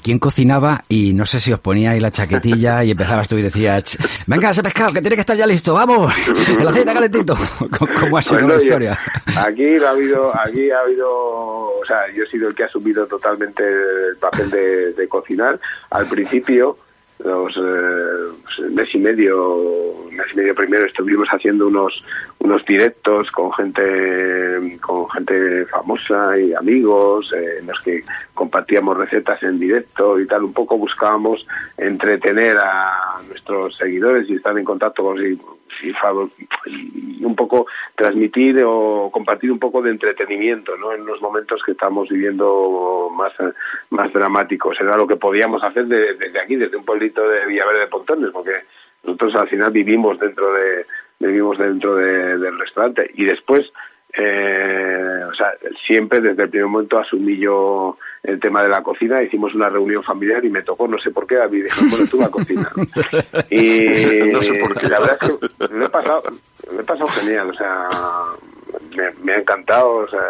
¿quién cocinaba? Y no sé si os poníais la chaquetilla y empezabas tú y decías, "Ch, venga, ese pescado que tiene que estar ya listo, vamos, el aceite calentito. ¿Cómo ha sido Bueno, la historia? Aquí ha habido, aquí ha habido, o sea, yo he sido el que ha asumido totalmente el papel de, cocinar. Al principio, los eh, pues, mes y medio, mes y medio primero estuvimos haciendo unos unos directos con gente con gente famosa y amigos eh, en los que compartíamos recetas en directo y tal un poco buscábamos entretener a nuestros seguidores y estar en contacto con y, favor- y un poco transmitir o compartir un poco de entretenimiento ¿no? en los momentos que estamos viviendo más, más dramáticos. Era lo que podíamos hacer de- desde aquí, desde un pueblito de Villaverde de Pontones, porque nosotros al final vivimos dentro de vivimos dentro de- del restaurante y después eh, o sea, siempre desde el primer momento asumí yo el tema de la cocina, hicimos una reunión familiar y me tocó, no sé por qué, a mí dijeron, bueno, tú la cocina. Y No sé por qué. la verdad es que lo he pasado, lo he pasado genial, o sea, me, me ha encantado, o sea,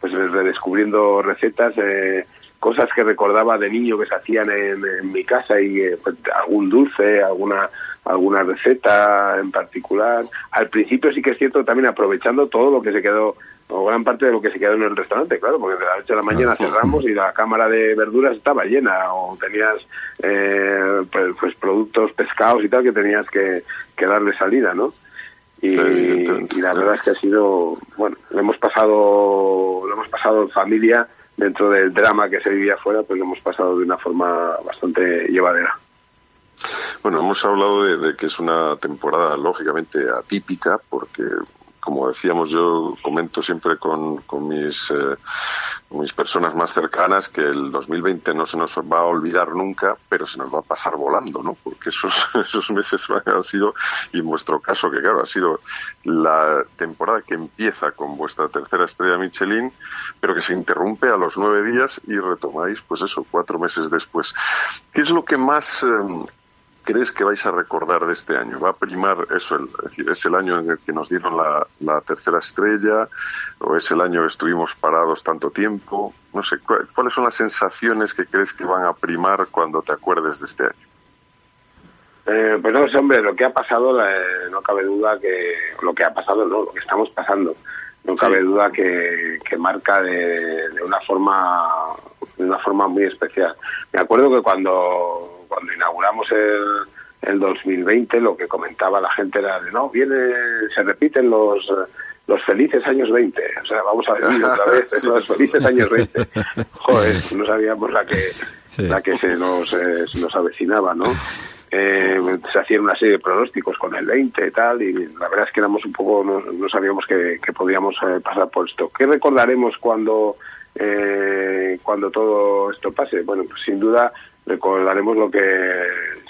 pues redescubriendo recetas, eh, cosas que recordaba de niño que se hacían en, en mi casa y eh, pues, algún dulce, alguna alguna receta en particular. Al principio sí que es cierto también aprovechando todo lo que se quedó o gran parte de lo que se quedó en el restaurante, claro, porque de la noche a la mañana cerramos y la cámara de verduras estaba llena o tenías eh, pues, pues productos pescados y tal que tenías que, que darle salida, ¿no? Y, y la verdad es que ha sido, bueno, lo hemos pasado, lo hemos pasado en familia dentro del drama que se vivía afuera, pues lo hemos pasado de una forma bastante llevadera. Bueno, hemos hablado de, de que es una temporada lógicamente atípica porque, como decíamos, yo comento siempre con, con mis, eh, mis personas más cercanas que el 2020 no se nos va a olvidar nunca, pero se nos va a pasar volando, ¿no? Porque esos, esos meses han sido, y en vuestro caso, que claro, ha sido la temporada que empieza con vuestra tercera estrella Michelin, pero que se interrumpe a los nueve días y retomáis, pues eso, cuatro meses después. ¿Qué es lo que más eh, crees que vais a recordar de este año? ¿Va a primar eso? El, es decir, ¿es el año en el que nos dieron la, la tercera estrella? ¿O es el año que estuvimos parados tanto tiempo? No sé, ¿cu- ¿cuáles son las sensaciones que crees que van a primar cuando te acuerdes de este año? Eh, pues no sé, hombre, lo que ha pasado, eh, no cabe duda que lo que ha pasado, no, lo que estamos pasando, no cabe duda que, que marca de, de una forma de una forma muy especial. Me acuerdo que cuando cuando inauguramos el, el 2020 lo que comentaba la gente era de no viene se repiten los los felices años 20, o sea, vamos a vivir otra vez Sí. los felices años 20. Joder, no sabíamos la que la que se nos eh, se nos avecinaba, ¿no? Eh, se hacían una serie de pronósticos con el 20 y tal, y la verdad es que éramos un poco, no, no sabíamos que, que podíamos eh, pasar por esto. ¿Qué recordaremos cuando, eh, cuando todo esto pase? Bueno, pues sin duda recordaremos lo que,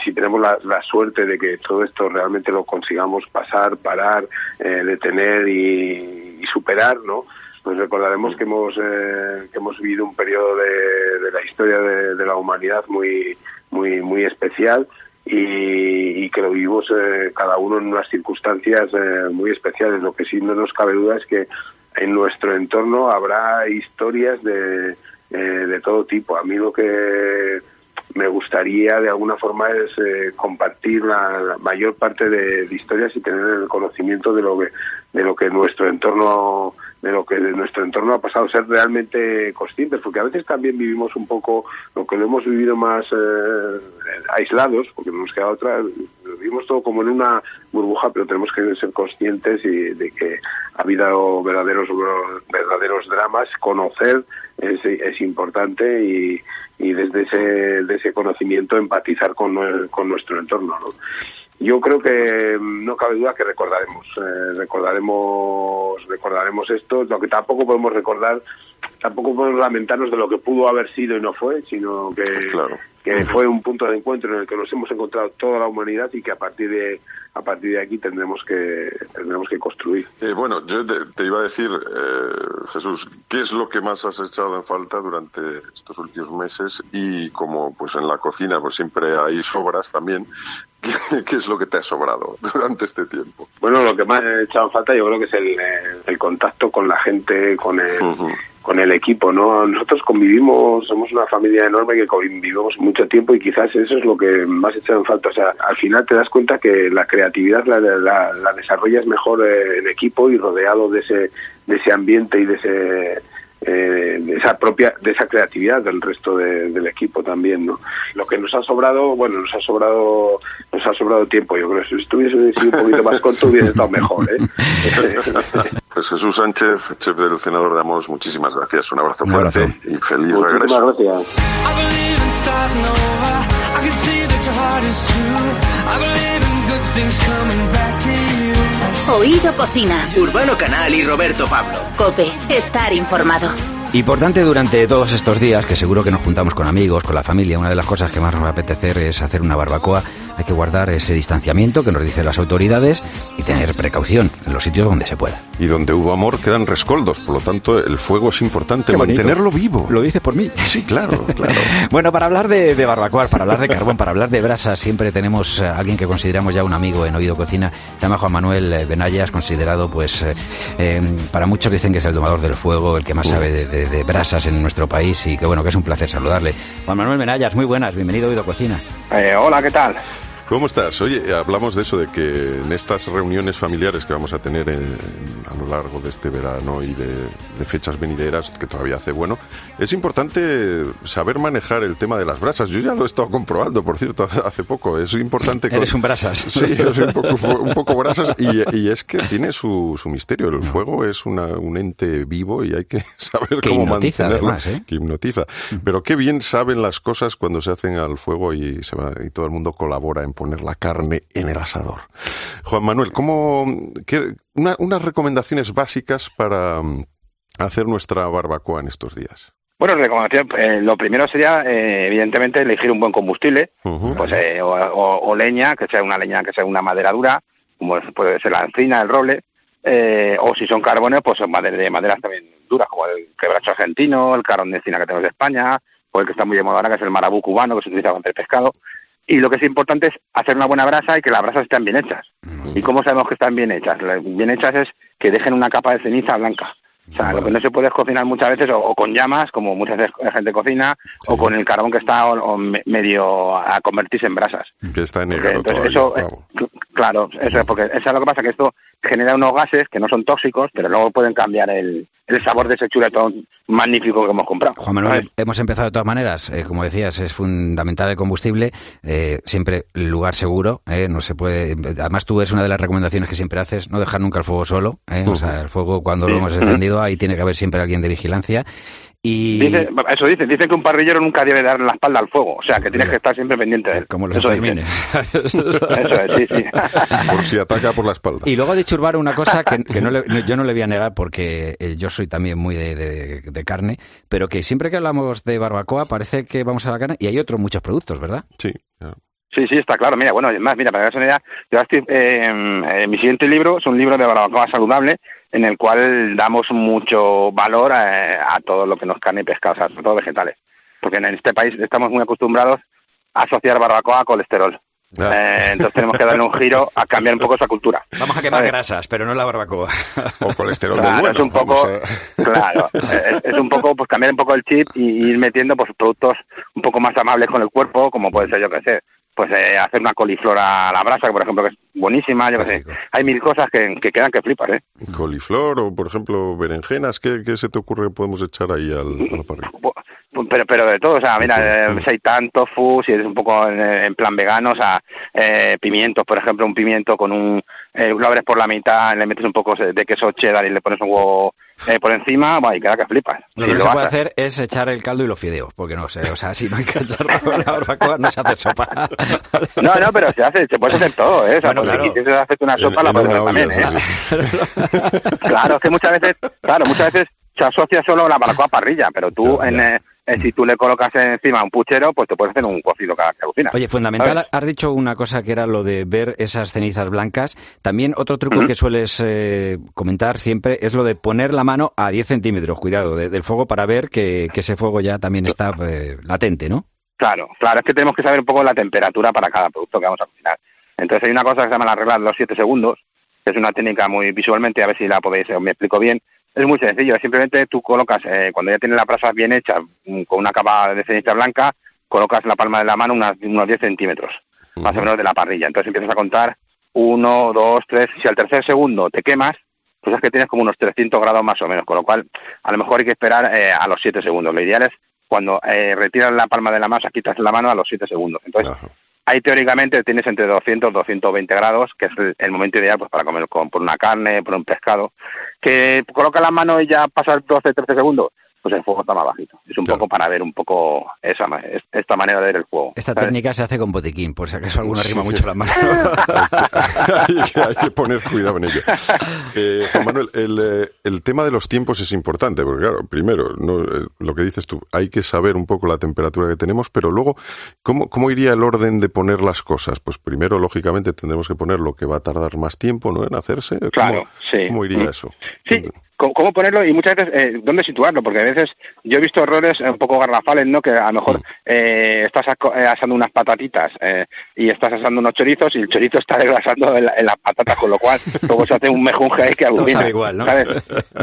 si tenemos la, suerte de que todo esto realmente lo consigamos pasar, parar, eh, detener y, superar, ¿no? Pues recordaremos que hemos, eh, que hemos vivido un periodo de, la historia de, la humanidad muy, muy, muy especial y, que lo vivimos eh, cada uno en unas circunstancias muy especiales. Lo que sí no nos cabe duda es que en nuestro entorno habrá historias de, de todo tipo. A mí lo que me gustaría de alguna forma es eh, compartir la, mayor parte de, de historias y tener el conocimiento de lo que de lo que nuestro entorno de lo que de nuestro entorno ha pasado ser realmente conscientes porque a veces también vivimos un poco lo que lo hemos vivido más eh, aislados porque no nos queda otra vivimos todo como en una burbuja pero tenemos que ser conscientes y de que ha habido verdaderos verdaderos dramas conocer es, es importante y, y desde ese de ese conocimiento empatizar con, con nuestro entorno ¿no? Yo creo que mm, no cabe duda que recordaremos eh, recordaremos recordaremos esto lo que tampoco podemos recordar tampoco podemos lamentarnos de lo que pudo haber sido y no fue sino que que fue un punto de encuentro en el que nos hemos encontrado toda la humanidad y que a partir de a partir de aquí tendremos que tendremos que construir. Eh, bueno, yo te, te iba a decir, eh, Jesús, ¿qué es lo que más has echado en falta durante estos últimos meses? Y como pues en la cocina pues siempre hay sobras también, ¿qué, qué es lo que te ha sobrado durante este tiempo? Bueno, lo que más he echado en falta yo creo que es el, eh, el contacto con la gente, con el, con el equipo, ¿no? Nosotros convivimos, somos una familia enorme que convivimos mucho tiempo y quizás eso es lo que más he echado en falta. O sea, al final te das cuenta que la creatividad la, la, la desarrollas mejor eh, en equipo y rodeado de ese, de ese ambiente y de ese eh, de esa propia de esa creatividad del resto de- del equipo también no lo que nos ha sobrado bueno nos ha sobrado nos ha sobrado tiempo yo creo que si estuviese sido un poquito más corto hubiese estado mejor ¿eh? Pues Jesús Sánchez, chef del Senador de Amos, muchísimas gracias. Un abrazo Un fuerte abrazo. y feliz Muchísimas regreso. gracias Oído Cocina. Urbano Canal y Roberto Pablo. Cope. Estar informado. Importante durante todos estos días, que seguro que nos juntamos con amigos, con la familia, una de las cosas que más nos va a apetecer es hacer una barbacoa. Hay que guardar ese distanciamiento que nos dicen las autoridades y tener precaución en los sitios donde se pueda. Y donde hubo amor quedan rescoldos, por lo tanto el fuego es importante, Qué bonito. mantenerlo vivo. Lo dices por mí. Sí, claro, claro. Bueno, para hablar de, de barbacoa, para hablar de carbón, para hablar de brasas, siempre tenemos a alguien que consideramos ya un amigo en Oído Cocina. Se llama Juan Manuel eh, Benayas, considerado, pues, eh, eh, para muchos dicen que es el domador del fuego, el que más sabe de, de- de brasas en nuestro país y que bueno, que es un placer saludarle. Juan Manuel Benayas, muy buenas, bienvenido a Oído Cocina. Eh, hola, ¿qué tal? ¿Cómo estás? Oye, hablamos de eso, de que en estas reuniones familiares que vamos a tener en- a lo largo de este verano y de, de fechas venideras, que todavía hace bueno, es importante saber manejar el tema de las brasas. Yo ya lo he estado comprobando, por cierto, hace poco. Es importante... con- Eres un brasas. Sí, soy un poco, un poco brasas y, y es que tiene su, su misterio. El fuego es una- un ente vivo y hay que saber Que cómo hipnotiza, mantenerlo. además, ¿eh? Que hipnotiza. Pero qué bien saben las cosas cuando se hacen al fuego y, se va, y todo el mundo colabora en poner la carne en el asador. Juan Manuel, ¿cómo, qué- una- unas recomendaciones básicas para mm, hacer nuestra barbacoa en estos días? Bueno, recomendación, eh, lo primero sería, eh, evidentemente, elegir un buen combustible, pues eh, o, o- o leña, que sea una leña, que sea una madera dura, como puede ser la encina, el roble, eh, o si son carbones, pues son madera, de maderas también duras, como el quebracho argentino, el carbón de encina que tenemos de España, o el que está muy de moda ahora, que es el marabú cubano, que se utiliza contra el pescado. Y lo que es importante es hacer una buena brasa y que las brasas estén bien hechas. ¿Y cómo sabemos que están bien hechas? Las Bien hechas es que dejen una capa de ceniza blanca. O sea, lo que no se puede es cocinar muchas veces o, o con llamas, como muchas veces la gente cocina, o con el carbón que está o- o me- medio a convertirse en brasas. Que está en Porque negro entonces todavía. eso, cl- claro, eso porque eso es lo que pasa, que esto genera unos gases que no son tóxicos, pero luego pueden cambiar el, el sabor de ese chuletón magnífico que hemos comprado. Juan Manuel, hemos empezado de todas maneras, eh, como decías, es fundamental el combustible, eh, siempre lugar seguro, eh, no se puede, además tú es una de las recomendaciones que siempre haces, no dejar nunca el fuego solo, eh, o sea, el fuego cuando lo hemos encendido ahí tiene que haber siempre alguien de vigilancia y Dice, eso dicen, dicen que un parrillero nunca debe dar la espalda al fuego, o sea, que tienes que estar siempre pendiente de él. como los eso dicen. Fermines. Eso es, sí, sí. Por si ataca por la espalda. Y luego ha dicho Urbano una cosa que, que no le- no- yo no le voy a negar porque eh, yo soy también muy de, de- de carne, pero que siempre que hablamos de barbacoa parece que vamos a la carne y hay otros muchos productos, ¿verdad? Sí. Sí, sí, está claro. Mira, bueno, es más, mira, para que hagas una idea, yo estoy, eh, eh, mi siguiente libro es un libro de barbacoa saludable en el cual damos mucho valor a, a todo lo que nos carne y pescado, o sea, sobre todo vegetales. Porque en este país estamos muy acostumbrados a asociar barbacoa a colesterol. Ah. Eh, entonces tenemos que darle un giro a cambiar un poco esa cultura. Vamos a quemar ¿sabes? grasas, pero no la barbacoa. O colesterol del Claro, bueno. es un poco, a- claro, es, es un poco pues cambiar un poco el chip y, y ir metiendo pues productos un poco más amables con el cuerpo, como puede ser yo que sé, pues eh, hacer una coliflor a la brasa, que por ejemplo que es buenísima, yo que sé. Hay mil cosas que, que quedan que flipas, ¿eh? Coliflor o, por ejemplo, berenjenas. ¿Qué, qué se te ocurre que podemos echar ahí al, la parrilla? Pero, pero de todo, o sea, mira, eh, seitan, tofu, si eres un poco en, en plan vegano, o sea, eh, pimientos, por ejemplo, un pimiento con un, eh, lo abres por la mitad, le metes un poco de queso cheddar y le pones un huevo eh, por encima, bueno, y queda que flipas. Lo que no se puede hacer es echar el caldo y los fideos, porque no sé, o sea, si no hay que echarlo en la barbacoa no se hace sopa. No, no, pero se hace, se puede hacer todo, ¿eh? O sea, Bueno, pues claro. si quieres hacerte una sopa, la puedes hacer también, sí, ¿eh? Claro, es que muchas veces, claro, muchas veces se asocia solo la barbacoa a parrilla, pero tú, en, eh, eh, si tú le colocas encima un puchero, pues te puedes hacer un cocido cada que cocina. Oye, fundamental, has dicho una cosa que era lo de ver esas cenizas blancas. También otro truco que sueles eh, comentar siempre es lo de poner la mano a 10 centímetros, cuidado, de- del fuego para ver que, que ese fuego ya también está eh, latente, ¿no? Claro, claro, es que tenemos que saber un poco la temperatura para cada producto que vamos a cocinar. Entonces hay una cosa que se llama la regla de los 7 segundos, que es una técnica muy visualmente, a ver si la podéis, me explico bien. Es muy sencillo, simplemente tú colocas, eh, cuando ya tienes la brasa bien hecha, mm, con una capa de ceniza blanca, colocas la palma de la mano unas- unos 10 centímetros, más o menos de la parrilla. Entonces empiezas a contar uno, dos, tres. Si al tercer segundo te quemas, pues es que tienes como unos 300 grados más o menos, con lo cual a lo mejor hay que esperar eh, a los 7 segundos. Lo ideal es cuando eh, retiras la palma de la masa, quitas la mano a los 7 segundos. Entonces, ahí teóricamente tienes entre 200 y 220 grados, que es el, el momento ideal pues para comer con, por una carne, por un pescado. Que coloca la mano y ya pasa 12-13 segundos, pues el fuego está más bajito. Es un poco para ver un poco esa esta manera de ver el fuego. Esta ¿sabes? técnica se hace con botiquín, por si acaso alguna Sí, rima sí. mucho la mano. hay, que, hay que poner cuidado en ello. Eh, Juan Manuel, el, eh, el tema de los tiempos es importante, porque claro, primero, no, eh, lo que dices tú, hay que saber un poco la temperatura que tenemos, pero luego, ¿cómo, ¿cómo iría el orden de poner las cosas? Pues primero, lógicamente, tendremos que poner lo que va a tardar más tiempo ¿no? en hacerse. ¿Cómo- Claro, sí. ¿Cómo iría Mm. eso? Sí, ¿cómo, ponerlo? Y muchas veces, eh, ¿dónde situarlo? Porque a veces yo he visto errores un poco garrafales, ¿no? Que a lo mejor eh, estás eh, asando unas patatitas eh, y estás asando unos chorizos y el chorizo está desgrasando en, la- en las patatas, con lo cual luego se hace un mejunje ahí que sabe igual, ¿no? ¿sabes?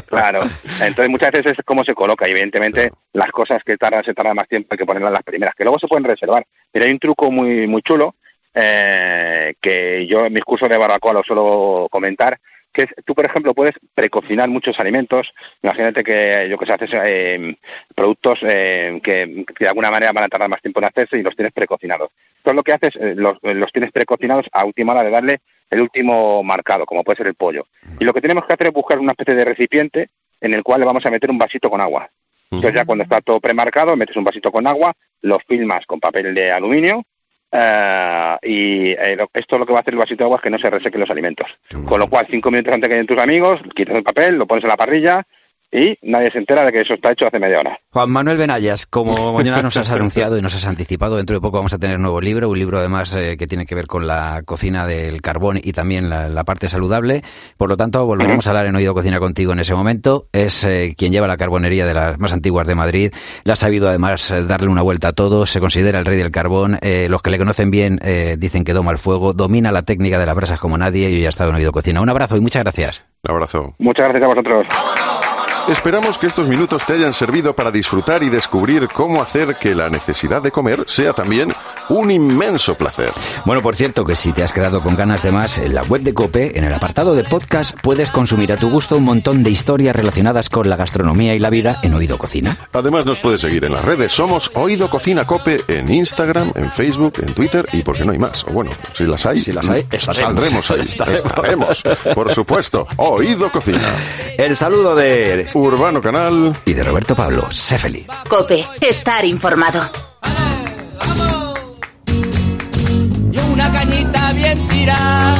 Claro. Entonces muchas veces es cómo se coloca y evidentemente las cosas que tardan, se tardan más tiempo hay que ponerlas las primeras, que luego se pueden reservar. Pero hay un truco muy, muy chulo eh, que yo en mis cursos de barbacoa lo suelo comentar, que es, tú, por ejemplo, puedes precocinar muchos alimentos. Imagínate que, yo que sé, haces eh, productos eh, que, que de alguna manera van a tardar más tiempo en hacerse y los tienes precocinados. Entonces, lo que haces, eh, los, eh, los tienes precocinados a última hora de darle el último marcado, como puede ser el pollo. Y lo que tenemos que hacer es buscar una especie de recipiente en el cual le vamos a meter un vasito con agua. Entonces, ya cuando está todo premarcado, metes un vasito con agua, lo filmas con papel de aluminio eh, y eh, esto lo que va a hacer el vasito de agua es que no se resequen los alimentos. Con lo cual, cinco minutos antes que lleguen tus amigos, quitas el papel, lo pones en la parrilla y nadie se entera de que eso está hecho hace media hora. Juan Manuel Benayas, como mañana nos has anunciado y nos has anticipado, dentro de poco vamos a tener nuevo libro, un libro además eh, que tiene que ver con la cocina del carbón y también la, la parte saludable. Por lo tanto, volveremos a hablar en Oído Cocina contigo en ese momento. Es eh, quien lleva la carbonería de las más antiguas de Madrid. Le ha sabido además eh, darle una vuelta a todo. Se considera el rey del carbón. Eh, los que le conocen bien eh, dicen que doma el fuego. Domina la técnica de las brasas como nadie y hoy ha estado en Oído Cocina. Un abrazo y muchas gracias. Un abrazo. Muchas gracias a vosotros. Esperamos que estos minutos te hayan servido para disfrutar y descubrir cómo hacer que la necesidad de comer sea también un inmenso placer. Bueno, por cierto, que si te has quedado con ganas de más, en la web de Cope, en el apartado de podcast, puedes consumir a tu gusto un montón de historias relacionadas con la gastronomía y la vida en Oído Cocina. Además nos puedes seguir en las redes. Somos Oído Cocina Cope en Instagram, en Facebook, en Twitter y porque no hay más. O bueno, si las hay, Si las hay, estaremos. saldremos ahí. Estaremos. Estaremos. Por supuesto. Oído Cocina. El saludo de Urbano Canal y de Roberto Pablo. Sé feliz. Cope, estar informado. y una cañita bien tirada,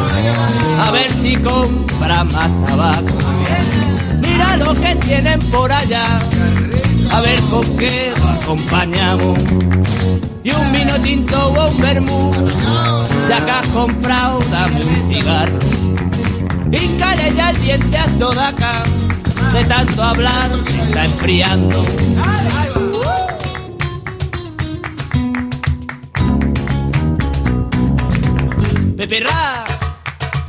a ver si compra más tabaco. Mira lo que tienen por allá, a ver con qué lo acompañamos. Y un vino tinto o un vermú, ya que has comprado, dame un cigarro. Pícale ya el diente a toda acá, de tanto hablar se está enfriando. Pipirra,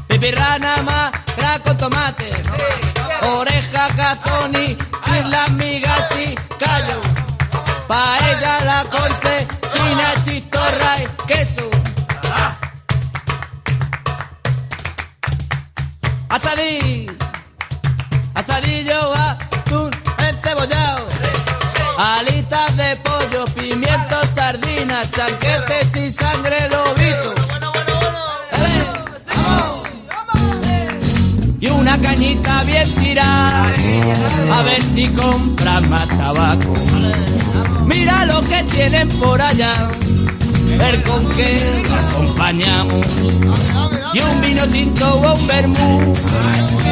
pipirra nada más, crack con tomate. Oreja, cazoni, chislas, migas y callo. Pa' ella la corte, fina, chistorra y queso. Asadí, asadillo, atún, encebollado. Alitas de pollo, pimientos, sardinas, chanquetes y sangre lobito. Y una cañita bien tirada, a ver si compran más tabaco. Mira lo que tienen por allá, ver con qué acompañamos. Y un vino tinto o un vermú,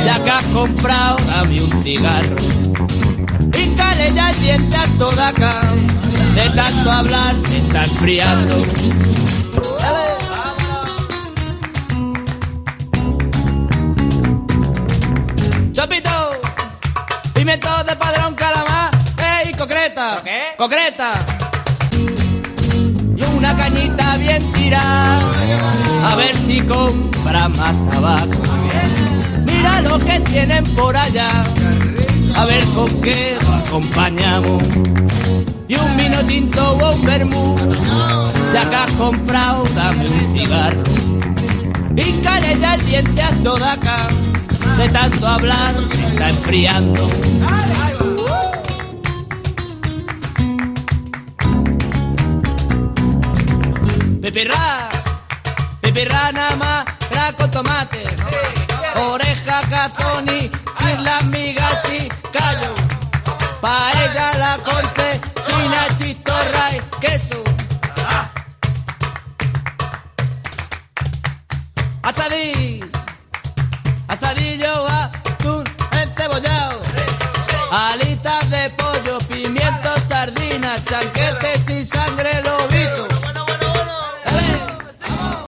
ya que has comprado, dame un cigarro. Píncale ya el diente a toda acá, de tanto hablar se está enfriando. Chopito, pimiento de padrón calamar, ey, concreta, concreta. Tirada, a ver si compra más tabaco. Mira lo que tienen por allá, a ver con qué lo acompañamos. Y un vino tinto o un vermú, ya que has comprado, dame un cigarro. Y ya el diente a acá, de tanto hablar se está enfriando. Pepirra, pepirra nada más, traco tomate. Oreja cazoni, islas migas y callo. Paella la corte, china chistorra y queso. Ah. Asadí, asadillo, atún, encebollado. Al